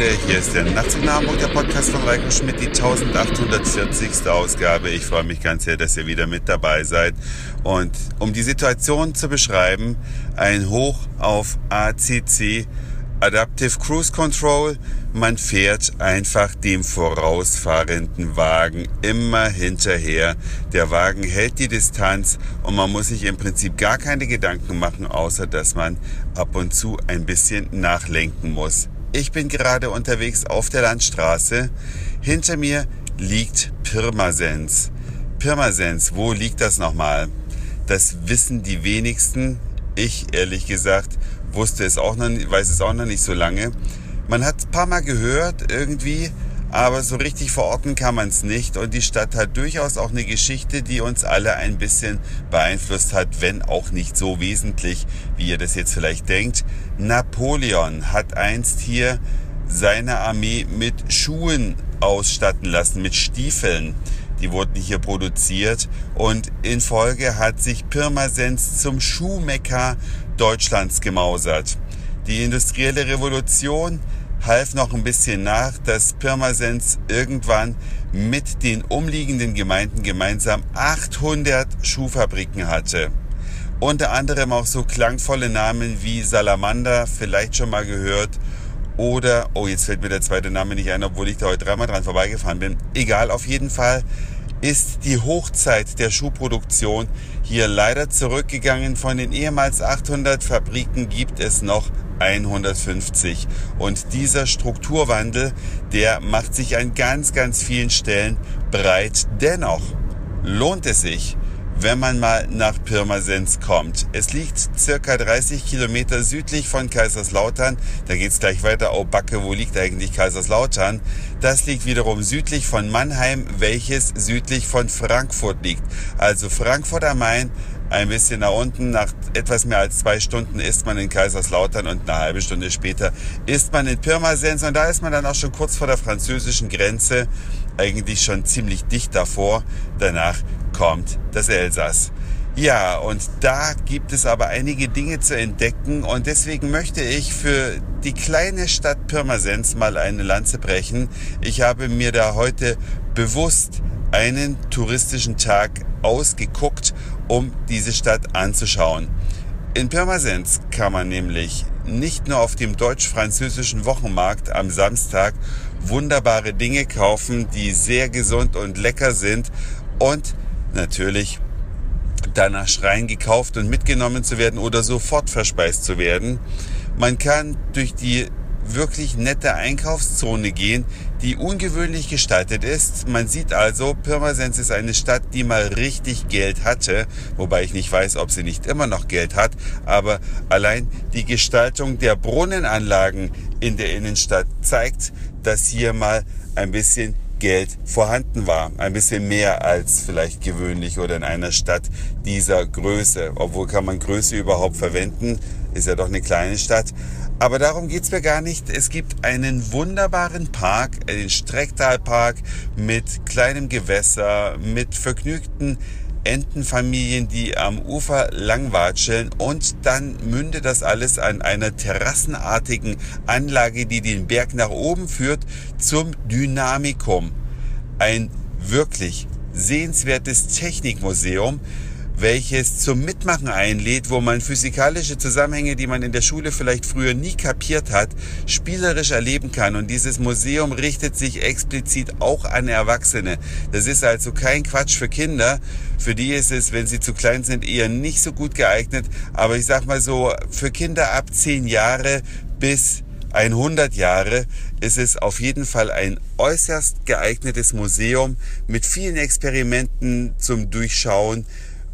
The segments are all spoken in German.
Freunde, hier ist der Nachtzug nach Hamburg, der Podcast von Reiko Schmidt, die 1840. Ausgabe. Ich freue mich ganz sehr, dass ihr wieder mit dabei seid. Und um die Situation zu beschreiben, ein Hoch auf ACC, Adaptive Cruise Control. Man fährt einfach dem vorausfahrenden Wagen immer hinterher. Der Wagen hält die Distanz und man muss sich im Prinzip gar keine Gedanken machen, außer dass man ab und zu ein bisschen nachlenken muss. Ich bin gerade unterwegs auf der Landstraße. Hinter mir liegt Pirmasens. Pirmasens, wo liegt das nochmal? Das wissen die wenigsten. Ich ehrlich gesagt wusste es auch noch, weiß es auch noch nicht so lange. Man hat ein paar Mal gehört irgendwie, aber so richtig verorten kann man es nicht. Und die Stadt hat durchaus auch eine Geschichte, die uns alle ein bisschen beeinflusst hat, wenn auch nicht so wesentlich, wie ihr das jetzt vielleicht denkt. Napoleon hat einst hier seine Armee mit Schuhen ausstatten lassen, mit Stiefeln. Die wurden hier produziert und in Folge hat sich Pirmasens zum Schuhmecker Deutschlands gemausert. Die industrielle Revolution half noch ein bisschen nach, dass Pirmasens irgendwann mit den umliegenden Gemeinden gemeinsam 800 Schuhfabriken hatte. Unter anderem auch so klangvolle Namen wie Salamander, vielleicht schon mal gehört, oder, oh, jetzt fällt mir der zweite Name nicht ein, obwohl ich da heute dreimal dran vorbeigefahren bin. Egal, auf jeden Fall ist die Hochzeit der Schuhproduktion hier leider zurückgegangen. Von den ehemals 800 Fabriken gibt es noch 150. Und dieser Strukturwandel, der macht sich an ganz, ganz vielen Stellen breit. Dennoch lohnt es sich, wenn man mal nach Pirmasens kommt. Es liegt circa 30 Kilometer südlich von Kaiserslautern. Da geht's gleich weiter. Oh Backe, wo liegt eigentlich Kaiserslautern? Das liegt wiederum südlich von Mannheim, welches südlich von Frankfurt liegt. Also Frankfurt am Main, ein bisschen nach unten. Nach etwas mehr als zwei Stunden ist man in Kaiserslautern und eine halbe Stunde später ist man in Pirmasens und da ist man dann auch schon kurz vor der französischen Grenze, eigentlich schon ziemlich dicht davor. Danach kommt das Elsass. Ja, und da gibt es aber einige Dinge zu entdecken und deswegen möchte ich für die kleine Stadt Pirmasens mal eine Lanze brechen. Ich habe mir da heute bewusst einen touristischen Tag ausgeguckt, um diese Stadt anzuschauen. In Pirmasens kann man nämlich nicht nur auf dem deutsch-französischen Wochenmarkt am Samstag wunderbare Dinge kaufen, die sehr gesund und lecker sind und natürlich danach schreien, gekauft und mitgenommen zu werden oder sofort verspeist zu werden. Man kann durch die wirklich nette Einkaufszone gehen, die ungewöhnlich gestaltet ist. Man sieht also, Pirmasens ist eine Stadt, die mal richtig Geld hatte, wobei ich nicht weiß, ob sie nicht immer noch Geld hat, aber allein die Gestaltung der Brunnenanlagen in der Innenstadt zeigt, dass hier mal ein bisschen Geld vorhanden war. Ein bisschen mehr als vielleicht gewöhnlich oder in einer Stadt dieser Größe. Obwohl kann man Größe überhaupt verwenden, ist ja doch eine kleine Stadt. Aber darum geht's mir gar nicht. Es gibt einen wunderbaren Park, den Strecktalpark mit kleinem Gewässer, mit vergnügten Entenfamilien, die am Ufer langwatscheln und dann mündet das alles an einer terrassenartigen Anlage, die den Berg nach oben führt, zum Dynamikum. Ein wirklich sehenswertes Technikmuseum, welches zum Mitmachen einlädt, wo man physikalische Zusammenhänge, die man in der Schule vielleicht früher nie kapiert hat, spielerisch erleben kann. Und dieses Museum richtet sich explizit auch an Erwachsene. Das ist also kein Quatsch für Kinder. Für die ist es, wenn sie zu klein sind, eher nicht so gut geeignet. Aber ich sag mal so, für Kinder ab zehn Jahre bis 100 Jahre ist es auf jeden Fall ein äußerst geeignetes Museum mit vielen Experimenten zum Durchschauen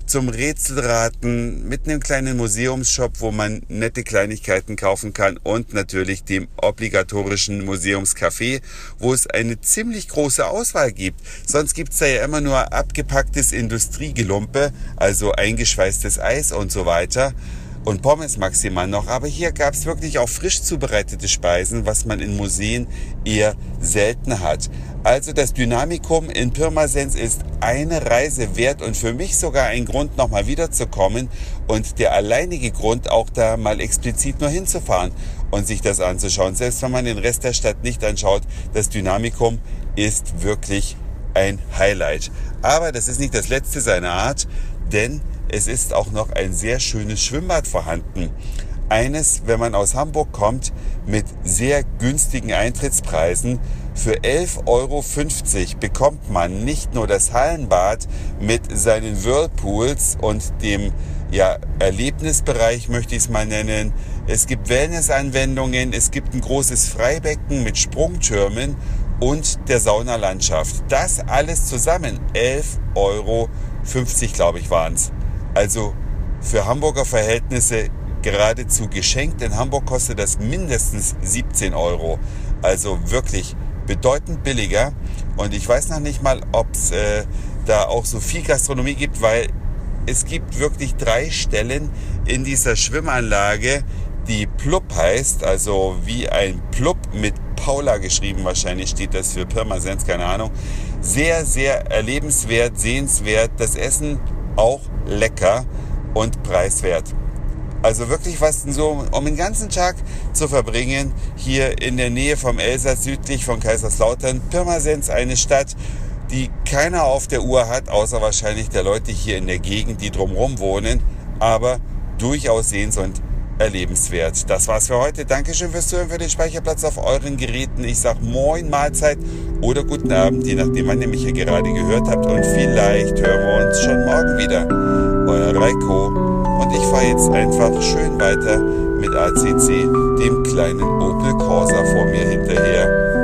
zum Rätselraten mit einem kleinen Museumsshop, wo man nette Kleinigkeiten kaufen kann und natürlich dem obligatorischen Museumscafé, wo es eine ziemlich große Auswahl gibt. Sonst gibt's da ja immer nur abgepacktes Industriegelumpe, also eingeschweißtes Eis und so weiter und Pommes maximal noch. Aber hier gab es wirklich auch frisch zubereitete Speisen, was man in Museen eher selten hat. Also das Dynamikum in Pirmasens ist eine Reise wert und für mich sogar ein Grund, nochmal wiederzukommen und der alleinige Grund, auch da mal explizit nur hinzufahren. und sich das anzuschauen. Selbst wenn man den Rest der Stadt nicht anschaut, das Dynamikum ist wirklich ein Highlight. Aber das ist nicht das letzte seiner Art, denn es ist auch noch ein sehr schönes Schwimmbad vorhanden. Eines, wenn man aus Hamburg kommt, mit sehr günstigen Eintrittspreisen. Für 11,50 Euro bekommt man nicht nur das Hallenbad mit seinen Whirlpools und dem ja, Erlebnisbereich, möchte ich es mal nennen. Es gibt Wellnessanwendungen, es gibt ein großes Freibecken mit Sprungtürmen und der Saunalandschaft. Das alles zusammen 11,50 Euro, glaube ich, waren es. Also für Hamburger Verhältnisse geradezu geschenkt. In Hamburg kostet das mindestens 17 Euro. Also wirklich bedeutend billiger. Und ich weiß noch nicht mal, ob es äh, da auch so viel Gastronomie gibt, weil es gibt wirklich drei Stellen in dieser Schwimmanlage, die Plupp heißt, also wie ein Plupp mit Paula geschrieben, wahrscheinlich steht das für Pirmasens, keine Ahnung. Sehr, sehr erlebenswert, sehenswert, das Essen auch lecker und preiswert. Also wirklich was so, um den ganzen Tag zu verbringen, hier in der Nähe vom Elsass, südlich von Kaiserslautern. Pirmasens, eine Stadt, die keiner auf der Uhr hat, außer wahrscheinlich der Leute hier in der Gegend, die drumherum wohnen, aber durchaus sehens- und erlebenswert. Das war's für heute. Dankeschön fürs Zuhören, für den Speicherplatz auf euren Geräten. Ich sag Moin, Mahlzeit oder guten Abend, je nachdem, wann ihr mich hier gerade gehört habt. Und vielleicht hören wir uns schon morgen wieder. Euer Reiko. Und ich fahre jetzt einfach schön weiter mit ACC, dem kleinen Opel Corsa vor mir hinterher.